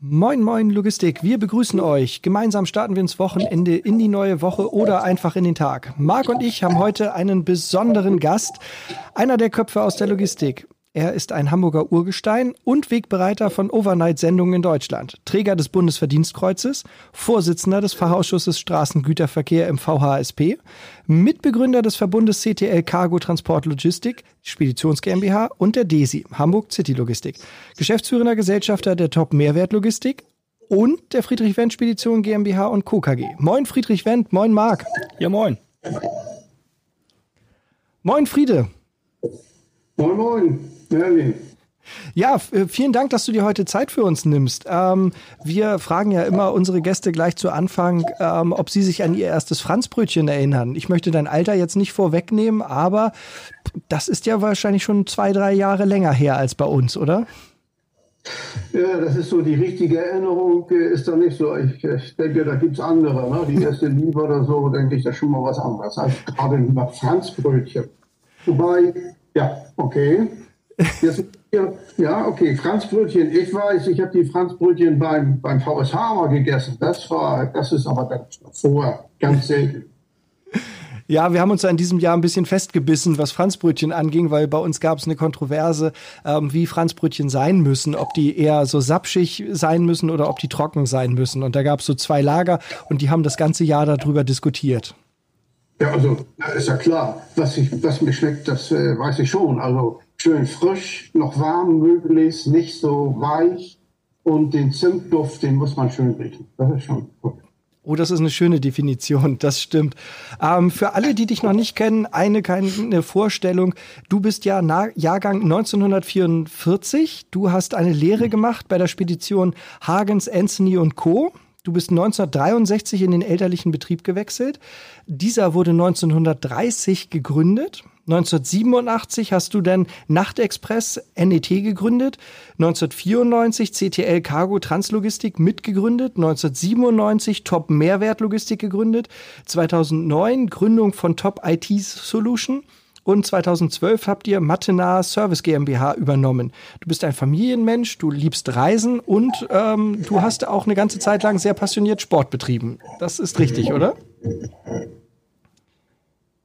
Moin, moin, Logistik. Wir begrüßen euch. Gemeinsam starten wir ins Wochenende, in die neue Woche oder einfach in den Tag. Marc und ich haben heute einen besonderen Gast, einer der Köpfe aus der Logistik. Er ist ein Hamburger Urgestein und Wegbereiter von Overnight-Sendungen in Deutschland, Träger des Bundesverdienstkreuzes, Vorsitzender des Fachausschusses Straßengüterverkehr im VHSP, Mitbegründer des Verbundes CTL Cargo Transport Logistik, Speditions GmbH und der DESI, Hamburg City Logistik, Geschäftsführender Gesellschafter der Top Mehrwert Logistik und der Friedrich Wendt Spedition GmbH und Co. KG. Moin Friedrich Wendt, moin Marc. Ja, moin. Moin Friede. Moin, moin. Merlin. Ja, äh, vielen Dank, dass du dir heute Zeit für uns nimmst. Ähm, wir fragen ja immer unsere Gäste gleich zu Anfang, ähm, ob sie sich an ihr erstes Franzbrötchen erinnern. Ich möchte dein Alter jetzt nicht vorwegnehmen, aber das ist ja wahrscheinlich schon zwei, drei Jahre länger her als bei uns, oder? Ja, das ist so, die richtige Erinnerung äh, ist da nicht so. Ich, ich denke, da gibt es andere. Ne? Die erste Liebe oder so, denke ich, das ist schon mal was anderes als gerade über Franzbrötchen. Wobei, ja, okay. Ja, okay, Franzbrötchen. Ich weiß, ich habe die Franzbrötchen beim, beim VSH mal gegessen. Das war, das ist aber dann ganz selten. Ja, wir haben uns in diesem Jahr ein bisschen festgebissen, was Franzbrötchen anging, weil bei uns gab es eine Kontroverse, ähm, wie Franzbrötchen sein müssen, ob die eher so sapschig sein müssen oder ob die trocken sein müssen. Und da gab es so zwei Lager und die haben das ganze Jahr darüber diskutiert. Ja, also ist ja klar, was, ich, was mir schmeckt, das äh, weiß ich schon. Also schön frisch, noch warm möglichst, nicht so weich. Und den Zimtduft, den muss man schön riechen. Das ist schon gut. Oh, das ist eine schöne Definition, das stimmt. Ähm, für alle, die dich noch nicht kennen, eine kleine Vorstellung. Du bist ja Na Jahrgang 1944. Du hast eine Lehre gemacht bei der Spedition Hagens, Anthony und Co. Du bist 1963 in den elterlichen Betrieb gewechselt. Dieser wurde 1930 gegründet. 1987 hast du dann Nachtexpress NET gegründet, 1994 CTL Cargo Translogistik mitgegründet, 1997 Top Mehrwertlogistik gegründet, 2009 Gründung von Top IT Solution und 2012 habt ihr Matena Service GmbH übernommen. Du bist ein Familienmensch, du liebst Reisen und ähm, du hast auch eine ganze Zeit lang sehr passioniert Sport betrieben. Das ist richtig, oder?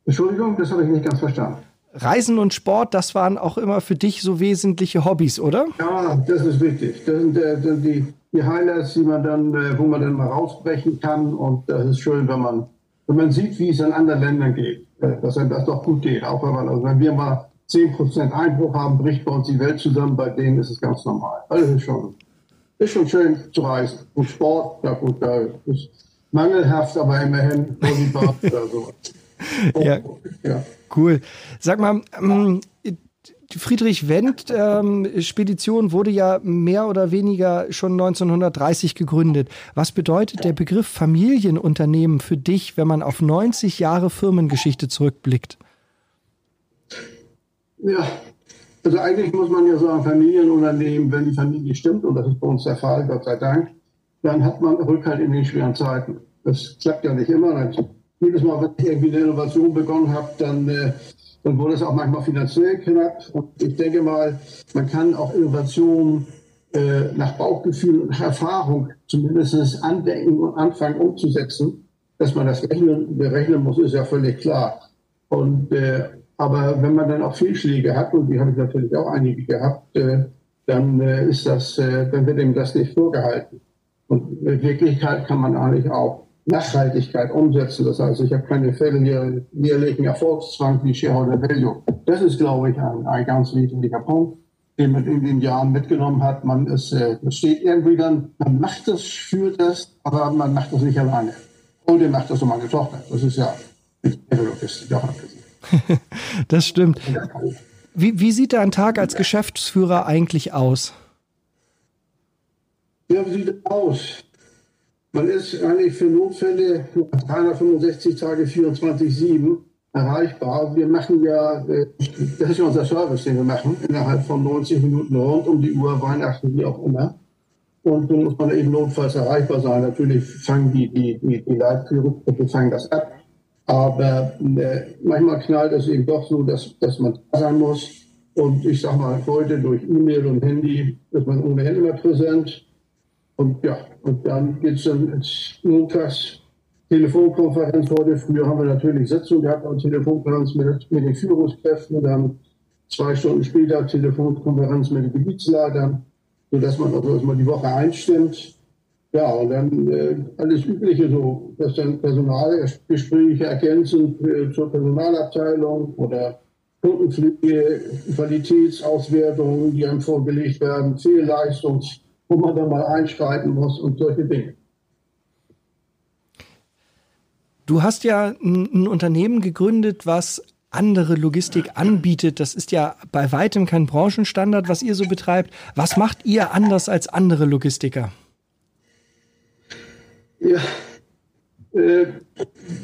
Entschuldigung, das habe ich nicht ganz verstanden. Reisen und Sport, das waren auch immer für dich so wesentliche Hobbys, oder? Ja, das ist wichtig. Das sind äh, die, die, Highlights, die man dann, äh, wo man dann mal rausbrechen kann. Und das ist schön, wenn man, wenn man sieht, wie es in anderen Ländern geht, äh, dass einem das doch gut geht. Auch wenn man, also wenn wir mal 10% Einbruch haben, bricht bei uns die Welt zusammen. Bei denen ist es ganz normal. Also ist schon, ist schon schön zu reisen. Und Sport, ja gut, da ist mangelhaft, aber immerhin Volleyball oder sowas. Ja. ja. Cool. Sag mal, ähm, die Friedrich Wendt ähm, Spedition wurde ja mehr oder weniger schon 1930 gegründet. Was bedeutet der Begriff Familienunternehmen für dich, wenn man auf 90 Jahre Firmengeschichte zurückblickt? Ja, also eigentlich muss man ja sagen, Familienunternehmen, wenn die Familie stimmt, und das ist bei uns der Fall, Gott sei Dank, dann hat man Rückhalt in den schweren Zeiten. Das klappt ja nicht immer. Dann jedes Mal, wenn ich irgendwie eine Innovation begonnen habe, dann, äh, dann wurde es auch manchmal finanziell knapp. Und ich denke mal, man kann auch Innovation äh, nach Bauchgefühl und Erfahrung zumindest andenken und anfangen umzusetzen. Dass man das rechnen, berechnen muss, ist ja völlig klar. Und, äh, aber wenn man dann auch Fehlschläge hat, und die habe ich natürlich auch einige gehabt, äh, dann äh, ist das, äh, dann wird ihm das nicht vorgehalten. Und Wirklichkeit kann man eigentlich auch Nachhaltigkeit umsetzen. Das heißt, ich habe keine Fälle jährlichen Erfolgszwang wie Shareholder Value. Das ist, glaube ich, ein, ein ganz wesentlicher Punkt, den man in den Jahren mitgenommen hat. Man ist, äh, steht irgendwie dann, man macht das, führt das, aber man macht das nicht alleine. Und er macht das so meine Tochter. Das ist ja Logistik auch abgesehen. das stimmt. Wie, wie sieht ein Tag als Geschäftsführer eigentlich aus? Ja, wie sieht es aus? Man ist eigentlich für Notfälle 365 Tage 24-7 erreichbar. Wir machen ja, äh, das ist ja unser Service, den wir machen, innerhalb von 90 Minuten rund um die Uhr, Weihnachten, wie auch immer. Und dann muss man eben notfalls erreichbar sein. Natürlich fangen die, die, die, die Leitführungsgruppe fangen das ab. Aber äh, manchmal knallt es eben doch so, dass, dass man da sein muss. Und ich sage mal, heute durch E-Mail und Handy ist man ohnehin immer präsent. Und ja, und dann geht es dann montags Telefonkonferenz heute. Früher haben wir natürlich Sitzung gehabt und Telefonkonferenz mit, mit den Führungskräften. Dann zwei Stunden später Telefonkonferenz mit den Gebietsleitern, sodass man also erstmal die Woche einstimmt. Ja, und dann äh, alles Übliche so, dass dann Personalgespräche ergänzend äh, zur Personalabteilung oder Kundenpflege, Qualitätsauswertungen, die einem vorgelegt werden, Fehlleistung, wo man dann mal einschreiten muss und solche Dinge. Du hast ja ein, Unternehmen gegründet, was andere Logistik anbietet. Das ist ja bei weitem kein Branchenstandard, was ihr so betreibt. Was macht ihr anders als andere Logistiker? Ja, äh,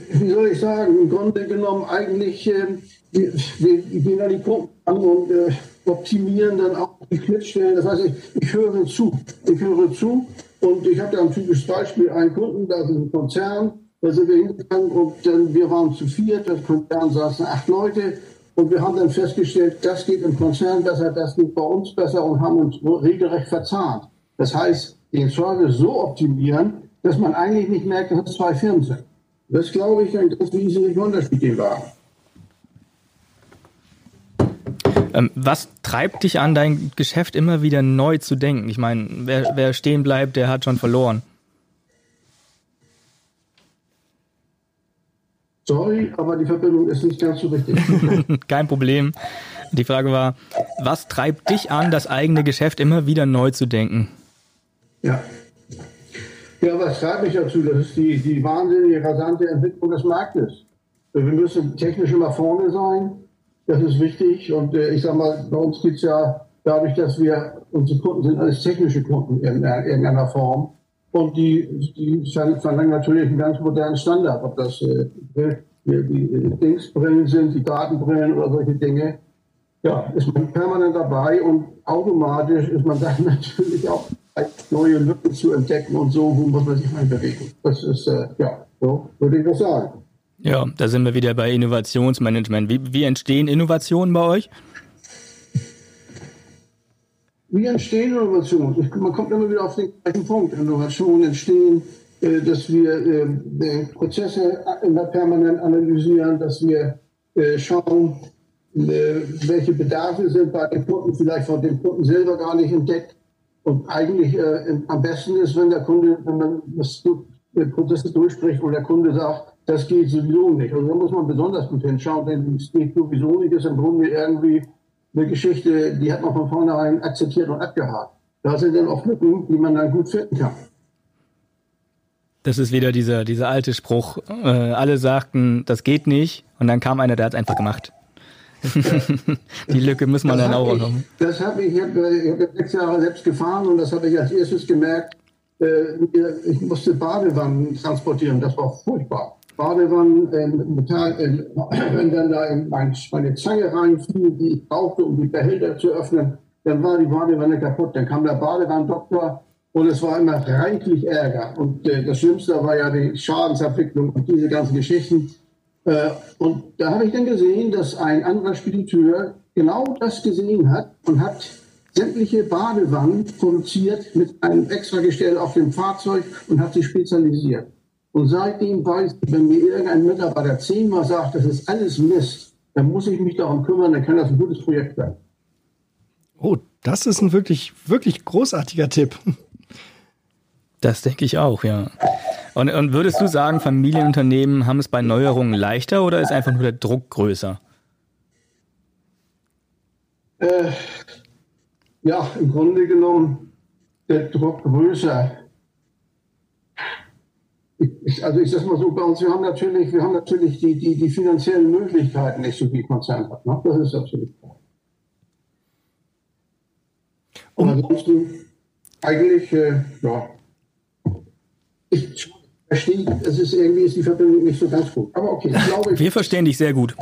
wie soll ich sagen, im Grunde genommen eigentlich, äh, wir, wir, gehen da die Kunden an und äh, optimieren dann auch die Schnittstellen. Das heißt, ich, ich höre zu. Ich höre zu und ich habe da ein typisches Beispiel, einen Kunden, da ist ein Konzern, da sind wir hingegangen und dann, wir waren zu viert, das Konzern saßen acht Leute und wir haben dann festgestellt, das geht im Konzern besser, das geht bei uns besser und haben uns regelrecht verzahnt. Das heißt, den Service so optimieren, dass man eigentlich nicht merkt, dass es zwei Firmen sind. Das glaube ich ein ganz wesentlicher Unterschied, den wir haben. Ähm, was treibt dich an, dein Geschäft immer wieder neu zu denken? Ich meine, wer, wer stehen bleibt, der hat schon verloren. Sorry, aber die Verbindung ist nicht ganz so richtig. Kein Problem. Die Frage war, was treibt dich an, das eigene Geschäft immer wieder neu zu denken? Ja, ja, was treibt mich dazu? Das ist die, die wahnsinnige, rasante Entwicklung des Marktes. Wir müssen technisch immer vorne sein. Das ist wichtig. Und äh, ich sage mal, bei uns geht es ja dadurch, dass wir, unsere Kunden sind alles technische Kunden in irgendeiner Form. Und die, die verlangen natürlich einen ganz modernen Standard. Ob das äh, die, die Dingsbrillen sind, die Datenbrillen oder solche Dinge. Ja, ist man permanent dabei und automatisch ist man dann natürlich auch neue Lücken zu entdecken und so, wo muss man sich einbewegen. Das ist, äh, ja, so würde ich das sagen. Ja, da sind wir wieder bei Innovationsmanagement. Wie, wie entstehen Innovationen bei euch? Wie entstehen Innovationen? Man kommt immer wieder auf den gleichen Punkt. Innovationen entstehen, äh, dass wir äh, Prozesse immer permanent analysieren, dass wir äh, schauen, äh, welche Bedarfe sind bei den Kunden vielleicht von dem Kunden selber gar nicht entdeckt und eigentlich äh, am besten ist, wenn der Kunde, wenn man das, der Prozess durchspricht und der Kunde sagt, das geht sowieso nicht. Also da muss man besonders gut hinschauen, denn es geht sowieso nicht, ist im Grunde irgendwie eine Geschichte, die hat man von vornherein akzeptiert und abgehakt. Da sind dann auch Lücken, die man dann gut finden kann. Das ist wieder dieser, dieser alte Spruch. Äh, alle sagten, das geht nicht, und dann kam einer, der hat es einfach gemacht. die Lücke muss man das dann auch noch. Das habe ich, ich habe hab sechs Jahre selbst gefahren und das habe ich als erstes gemerkt. Äh, ich musste Badewannen transportieren, das war furchtbar. Badewannen, äh, Metall, äh, wenn dann da in mein, meine Zange reinfiel, die ich brauchte, um die Behälter zu öffnen, dann war die Badewanne kaputt. Dann kam der Badewannendoktor und es war immer reichlich Ärger. Und äh, das Schlimmste war ja die Schadensabwicklung und diese ganzen Geschichten. Äh, und da habe ich dann gesehen, dass ein anderer Spediteur genau das gesehen hat und hat sämtliche Badewannen produziert mit einem Extragestell auf dem Fahrzeug und hat sich spezialisiert. Und seitdem weiß ich, wenn mir irgendein Mitarbeiter zehnmal sagt, das ist alles Mist, dann muss ich mich darum kümmern, dann kann das ein gutes Projekt werden. Oh, das ist ein wirklich, wirklich großartiger Tipp. Das denke ich auch, ja. Und, und würdest du sagen, Familienunternehmen haben es bei Neuerungen leichter oder ist einfach nur der Druck größer? Äh, ja, im Grunde genommen der Druck größer. Also ich sage mal so, bei uns, wir haben natürlich, wir haben natürlich die, die, die finanziellen Möglichkeiten nicht so wie Konzern hat. Ne? Das ist natürlich klar. Und ansonsten eigentlich, äh, ja, ich verstehe, es ist irgendwie ist die Verbindung nicht so ganz gut. Aber okay, ich glaube. Wir verstehen dich sehr gut.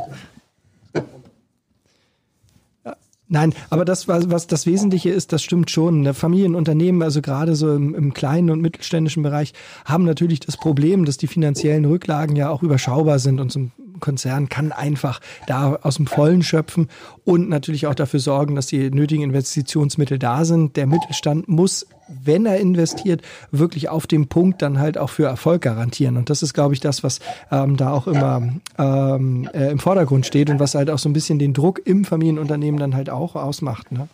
Nein, aber das, was, was das Wesentliche ist, das stimmt schon. Familienunternehmen, also gerade so im, im kleinen und mittelständischen Bereich, haben natürlich das Problem, dass die finanziellen Rücklagen ja auch überschaubar sind und ein Konzern kann einfach da aus dem Vollen schöpfen und natürlich auch dafür sorgen, dass die nötigen Investitionsmittel da sind. Der Mittelstand muss wenn er investiert, wirklich auf dem Punkt dann halt auch für Erfolg garantieren. Und das ist, glaube ich, das, was ähm, da auch immer ähm, äh, im Vordergrund steht und was halt auch so ein bisschen den Druck im Familienunternehmen dann halt auch ausmacht. Ne?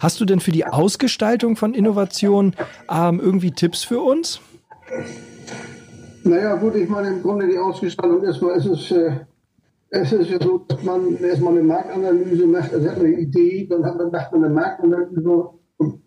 Hast du denn für die Ausgestaltung von Innovation ähm, irgendwie Tipps für uns? Naja, gut, ich meine, im Grunde die Ausgestaltung erstmal ist es. Äh es ist ja so, dass man erstmal eine Marktanalyse macht, also hat man eine Idee, dann hat man, macht man eine Marktanalyse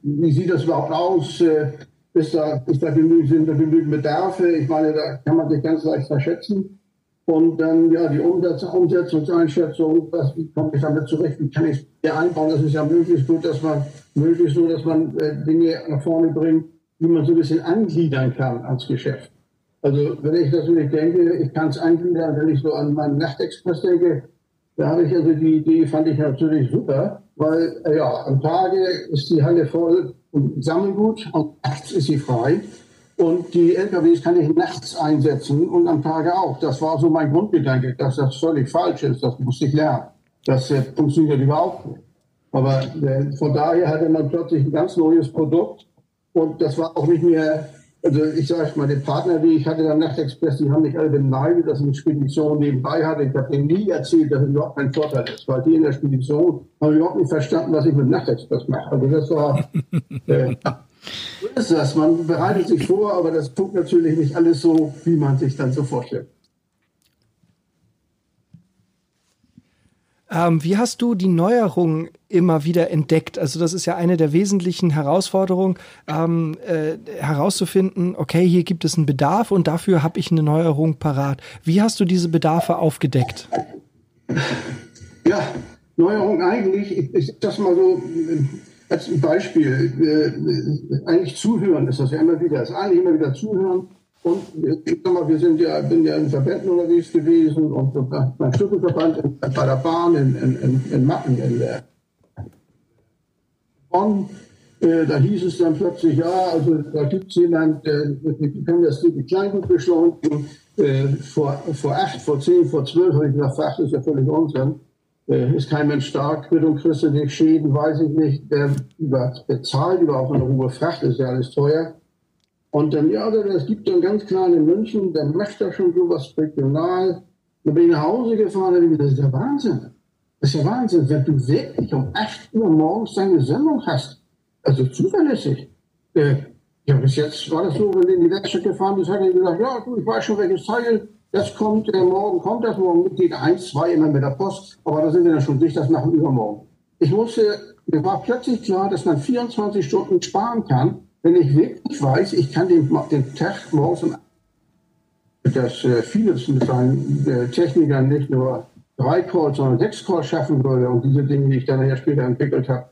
wie sieht das überhaupt aus? Äh, ist da, ist da genügend, sind da genügend Bedarfe? Ich meine, da kann man sich ganz leicht verschätzen. Und dann ja die Umsatz, Umsetzungseinschätzung, was, wie komme ich damit zurecht, wie kann ich hier einbauen? Das ist ja möglichst gut, dass man möglichst so, dass man äh, Dinge nach vorne bringt, wie man so ein bisschen angliedern kann als Geschäft. Also wenn ich natürlich denke, ich kann es eingliedern, wenn ich so an meinen Nachtexpress denke, da habe ich also die Idee, fand ich natürlich super weil äh, ja, am Tage ist die Halle voll und Sammelgut und nachts ist sie frei. Und die LKWs kann ich nachts einsetzen und am Tage auch. Das war so mein Grundgedanke, dass das völlig falsch ist. Das musste ich lernen. Das äh, funktioniert überhaupt nicht. Aber äh, von daher hatte man plötzlich ein ganz neues Produkt und das war auch nicht mehr also ich sage mal, den Partner, die ich hatte, der Nachtexpress, die haben mich alle beneidet, dass ich eine Spedition nebenbei hatte. Ich habe denen nie erzählt, dass es überhaupt kein Vorteil ist, weil die in der Spedition haben überhaupt nicht verstanden, was ich mit Nachtexpress mache. Also das war, äh, so ist das. Man bereitet sich vor, aber das tut natürlich nicht alles so, wie man sich dann so vorstellt. Ähm, wie hast du die Neuerungen immer wieder entdeckt? Also das ist ja eine der wesentlichen Herausforderungen, ähm, äh, herauszufinden, okay, hier gibt es einen Bedarf und dafür habe ich eine Neuerung parat. Wie hast du diese Bedarfe aufgedeckt? Ja, Neuerung eigentlich, ich, das mal so äh, als Beispiel, äh, eigentlich zuhören ist das ja immer wieder, ist eigentlich immer wieder zuhören und ich sag mal, wir sind ja, bin ja in Verbänden unterwegs gewesen und beim Stückenverband bei der Bahn in, in, in, in Mappen in der Bonn. Äh, da hieß es dann plötzlich, ja, also da gibt es jemanden, der kann das die Kleingut beschleunigen. Äh, vor, vor acht, vor zehn, vor zwölf habe ich gesagt, ach, ist ja völlig Unsinn. Äh, ist kein Mensch stark, Quittung kriegst du nicht, Schäden, weiß ich nicht. Wer über, bezahlt überhaupt eine hohe Fracht, ist ja alles teuer. Und dann, ja, das gibt dann ganz klar in München, der macht da schon sowas regional. Dann bin ich nach Hause gefahren und das ist der Wahnsinn. Das ist ja Wahnsinn, wenn du wirklich um 8 Uhr morgens deine Sendung hast. Also zuverlässig. Äh, ja, bis jetzt war das so, wenn du in die Werkstatt gefahren bist, hat er gesagt, ja, du, ich weiß schon, welches Teil das kommt, äh, morgen kommt das, morgen geht 1, 2 immer mit der Post, aber da sind wir dann schon dicht, das machen wir übermorgen. Ich musste, mir war plötzlich klar, dass man 24 Stunden sparen kann, wenn ich wirklich weiß, ich kann den, den Tag morgens um dass äh, vieles mit seinen äh, Technikern nicht nur drei Calls, sondern sechs Calls schaffen würde und diese Dinge, die ich dann ja später entwickelt habe,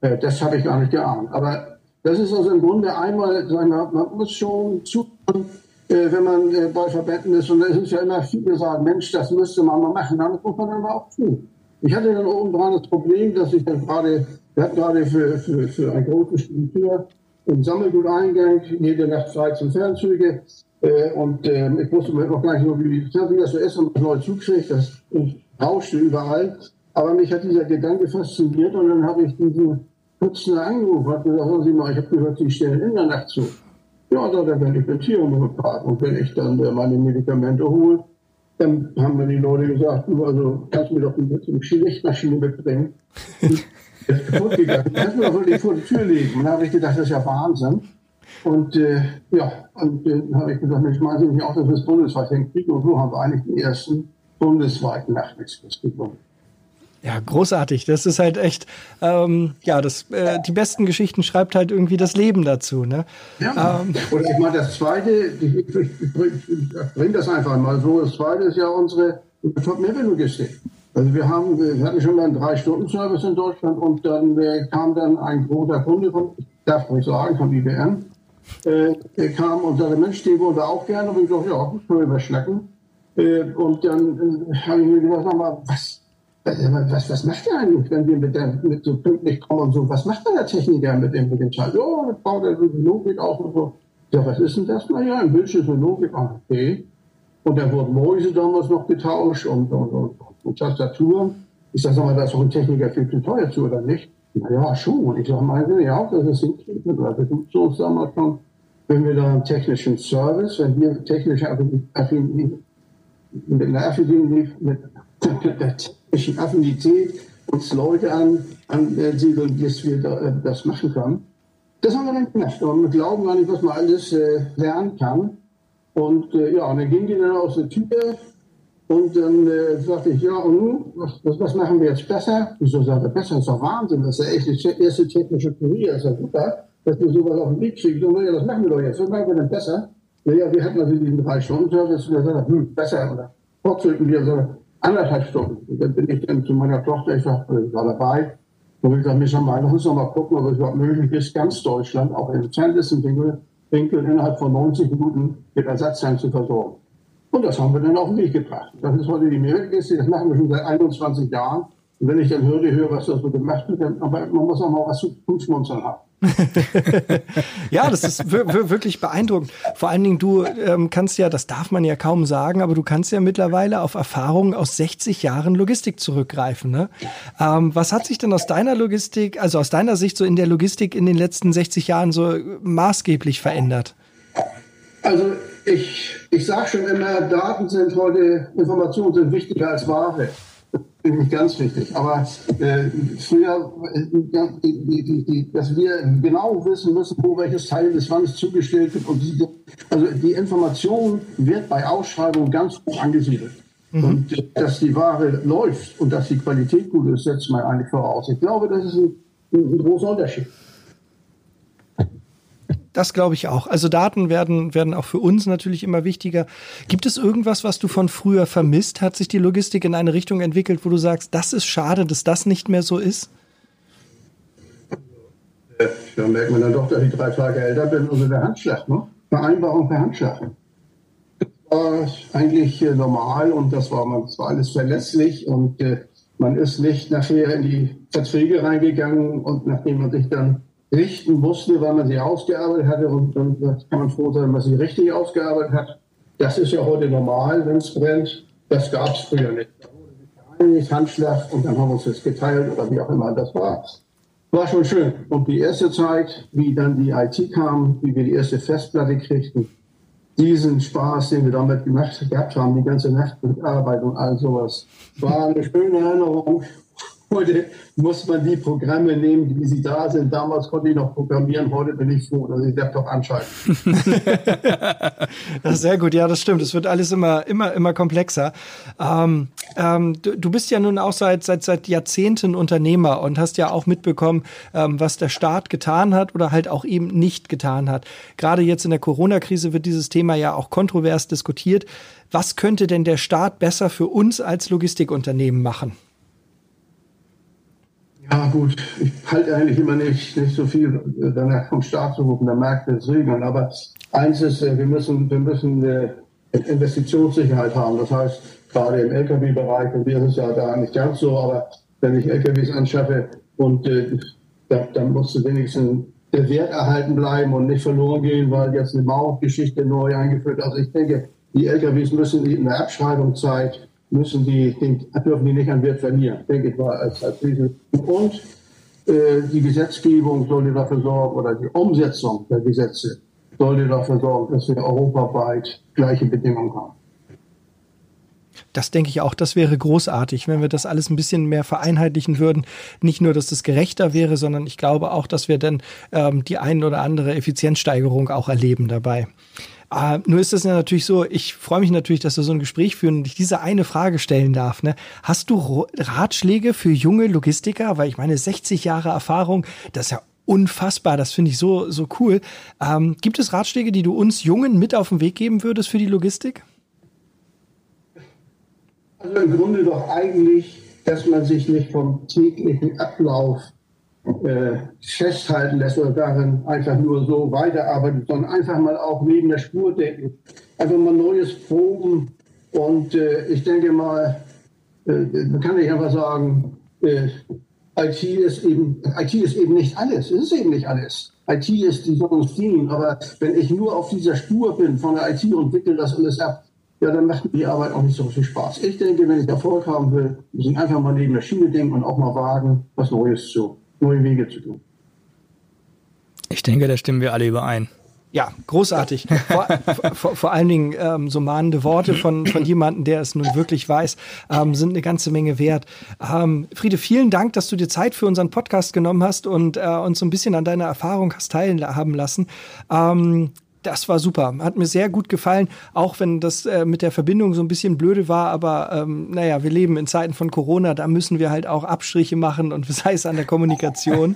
äh, das habe ich gar nicht geahnt. Aber das ist also im Grunde einmal, sagen wir, man muss schon zuhören, äh, wenn man äh, bei Verbänden ist und es ist ja immer viele sagen, Mensch, das müsste man mal machen, das muss man dann aber auch tun. Ich hatte dann oben dran das Problem, dass ich dann gerade, wir hatten gerade für, für, für ein großes Spediteur im Sammelguteingang, jede Nacht 13 Fernzüge. Äh, und äh, ich wusste mir noch gar nicht so, wie, das so ist, man neu zukriegt. Das rauschte überall. Aber mich hat dieser Gedanke fasziniert und dann habe ich diesen Putzner angerufen und gesagt, hören Sie mal, ich habe gehört, Sie stellen in der Nacht zu. Ja, da dann bin ich mit Tierhomöopath und wenn ich dann äh, meine Medikamente hole, dann haben mir die Leute gesagt, du, also kannst mir doch eine Lichtmaschine mitbringen. ist kaputt gegangen. Du doch wirklich vor die Tür legen. Und da habe ich gedacht, das ist ja Wahnsinn. Und äh, ja, und dann äh, habe ich gesagt, ich schmeiße mich auch, dass wir es bundesweit hinkriegen. Und so haben wir eigentlich den ersten bundesweiten Nachtexpress gefunden. Ja, großartig. Das ist halt echt, ähm, ja, das, äh, die besten Geschichten schreibt halt irgendwie das Leben dazu. Ne? Ja. Ähm. Und ich meine, das Zweite, ich, ich, ich, ich bringe das einfach mal so, das Zweite ist ja unsere Top-Level-Logistik. Also wir haben, wir hatten schon mal einen Drei-Stunden-Service in Deutschland und dann äh, kam dann ein großer Kunde von, ich darf nicht sagen, von IBM, äh, kam und sagte, Mensch, wollen wir auch gerne. Und ich dachte, ja, können wir überschnacken. Äh, und dann äh, habe ich mir gedacht, sag mal, was, was, was macht der eigentlich, wenn wir mit, der, mit so pünktlich kommen und so? Was macht denn der Techniker mit dem, mit dem Teil? Ja, das baut er so die Logik auf und so. Ja, was ist denn das? Naja, ein Bildschirm ist eine Logik. Ah, okay. Und dann wurden Mäuse damals noch getauscht und, und, und, und Tastaturen. Ich sage, sag mal, da ist doch ein Techniker viel zu teuer zu, oder nicht? Ja, schon. Ich sage, meinen Sie auch, dass es hinkriegen? Weil wir tun uns damals schon, wenn wir da einen technischen Service, wenn wir technische Affinität, mit einer Affinität, mit der technischen Affinität uns Leute an, ansiedeln, dass wir da, äh, das machen können. Das haben wir dann gemacht. Und wir glauben gar nicht, was man alles äh, lernen kann. Und äh, ja, und dann ging die dann aus der Tür und dann äh, sagte ich, ja, und nun, was, was, machen wir jetzt besser? Wieso sagt er, besser? Das ist doch Wahnsinn, das ist ja echt die erste technische Kurier, das ist ja super, dass wir sowas auf den Weg kriegen. Und ja, das machen wir doch jetzt, was machen wir denn besser? Naja, wir hatten also diesen drei Stunden Service und er sagte, hm, besser, oder fortschritten wir so anderthalb Stunden. Und dann bin ich dann zu meiner Tochter, ich, sag, ich war dabei, und ich gesagt, wir mal, lass uns mal gucken, ob es überhaupt möglich ist, ganz Deutschland, auch in entferntesten Winkel, innerhalb von 90 Minuten mit Ersatzteilen zu versorgen. Und das haben wir dann auf den Weg gebracht. Das ist heute die Mehrwertkiste, das machen wir schon seit 21 Jahren. Und wenn ich dann höre, höre, was das so gemacht wird, dann, aber man muss auch mal was zu schmunzeln haben. ja, das ist wirklich beeindruckend. Vor allen Dingen, du ähm, kannst ja, das darf man ja kaum sagen, aber du kannst ja mittlerweile auf Erfahrungen aus 60 Jahren Logistik zurückgreifen. Ne? Ähm, was hat sich denn aus deiner Logistik, also aus deiner Sicht so in der Logistik in den letzten 60 Jahren so maßgeblich verändert? Also ich, ich sage schon immer, Daten sind heute, Informationen sind wichtiger als Ware nicht ganz wichtig. Aber äh, früher, äh, die, die, die, dass wir genau wissen müssen, wo welches Teil des Wandes zugestellt wird. Und die, also die Information wird bei Ausschreibungen ganz hoch angesiedelt. Mhm. Und äh, dass die Ware läuft und dass die Qualität gut ist, setzt man eigentlich voraus. Ich glaube, das ist ein, ein großer Unterschied. Das glaube ich auch. Also Daten werden, werden auch für uns natürlich immer wichtiger. Gibt es irgendwas, was du von früher vermisst? Hat sich die Logistik in eine Richtung entwickelt, wo du sagst, das ist schade, dass das nicht mehr so ist? Da merkt man dann doch, dass ich drei Tage älter bin, also der Handschlag, ne? Vereinbarung per Handschlag. Das war eigentlich äh, normal und das war, das war alles verlässlich und äh, man ist nicht nachher in die Verträge reingegangen und nachdem man sich dann richten musste, weil man sie ausgearbeitet hatte. Und dann kann man froh sein, wenn man sie richtig ausgearbeitet hat. Das ist ja heute normal, wenn es brennt. Das gab es früher nicht. Da wurde sich Handschlag und dann haben wir uns das geteilt oder wie auch immer. Das war, war schon schön. Und die erste Zeit, wie dann die IT kam, wie wir die erste Festplatte kriegten, diesen Spaß, den wir damit gemacht gehabt haben, die ganze Nacht mit Arbeit und all sowas, war eine schöne Erinnerung. Heute muss man die Programme nehmen, wie sie da sind. Damals konnte ich noch programmieren, heute bin ich froh, dass ich Laptop anschalte. das ist sehr gut, ja, das stimmt. Es wird alles immer, immer, immer komplexer. Ähm, ähm, du, du, bist ja nun auch seit, seit, seit Jahrzehnten Unternehmer und hast ja auch mitbekommen, ähm, was der Staat getan hat oder halt auch eben nicht getan hat. Gerade jetzt in der Corona-Krise wird dieses Thema ja auch kontrovers diskutiert. Was könnte denn der Staat besser für uns als Logistikunternehmen machen? Ja, gut, ich halte eigentlich immer nicht, nicht so viel danach vom Staat zu rufen, der Markt wird regeln. Aber eins ist, äh, wir müssen, wir müssen eine Investitionssicherheit haben. Das heißt, gerade im Lkw-Bereich, und wir sind ja da nicht ganz so, aber wenn ich Lkws anschaffe und äh, da, dann muss wenigstens der Wert erhalten bleiben und nicht verloren gehen, weil jetzt eine Mauergeschichte neu eingeführt. Also ich denke, die LKWs müssen in der Abschreibungszeit müssen die, dürfen die nicht an Wert verlieren, denke ich mal, als, als. Und äh, die Gesetzgebung sollte dafür sorgen, oder die Umsetzung der Gesetze sollte dafür sorgen, dass wir europaweit gleiche Bedingungen haben. Das denke ich auch, das wäre großartig, wenn wir das alles ein bisschen mehr vereinheitlichen würden. Nicht nur, dass es gerechter wäre, sondern ich glaube auch, dass wir dann ähm, die ein oder andere Effizienzsteigerung auch erleben dabei. Äh, nur ist es ja natürlich so, ich freue mich natürlich, dass wir so ein Gespräch führen und ich diese eine Frage stellen darf. Ne? Hast du Ratschläge für junge Logistiker? Weil ich meine, 60 Jahre Erfahrung, das ist ja unfassbar, das finde ich so, so cool. Ähm, gibt es Ratschläge, die du uns Jungen mit auf den Weg geben würdest für die Logistik? Also im Grunde doch eigentlich, dass man sich nicht vom täglichen Ablauf äh, festhalten lässt oder darin einfach nur so weiterarbeitet, sondern einfach mal auch neben der Spur denken. Einfach mal Neues proben. Und äh, ich denke mal, Äh, man kann nicht einfach sagen, äh, IT ist eben, IT ist eben nicht alles. Es ist eben nicht alles. IT ist die Sonnensteam, aber wenn ich nur auf dieser Spur bin von der IT und wickel das alles ab, ja, dann macht mir die Arbeit auch nicht so viel Spaß. Ich denke, wenn ich Erfolg haben will, muss ich einfach mal neben der Schiene denken und auch mal wagen, was Neues zu, neue Wege zu tun. Ich denke, da stimmen wir alle überein. Ja, großartig. Vor, vor, vor allen Dingen ähm, so mahnende Worte von, von jemandem, der es nun wirklich weiß, ähm, sind eine ganze Menge wert. Ähm, Friede, vielen Dank, dass du dir Zeit für unseren Podcast genommen hast und äh, uns so ein bisschen an deiner Erfahrung hast teilhaben lassen. Das war super. Hat mir sehr gut gefallen, auch wenn das äh, mit der Verbindung so ein bisschen blöde war. Aber ähm, naja, wir leben in Zeiten von Corona, da müssen wir halt auch Abstriche machen und sei es an der Kommunikation.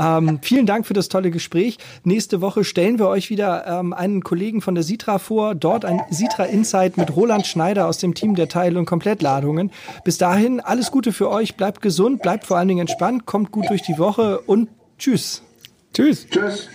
ähm, vielen Dank für das tolle Gespräch. Nächste Woche stellen wir euch wieder ähm, einen Kollegen von der Sitra vor. Dort ein Sitra Insight mit Roland Schneider aus dem Team der Teil- und Komplettladungen. Bis dahin, alles Gute für euch. Bleibt gesund, bleibt vor allen Dingen entspannt, kommt gut durch die Woche und tschüss. Tschüss. Tschüss.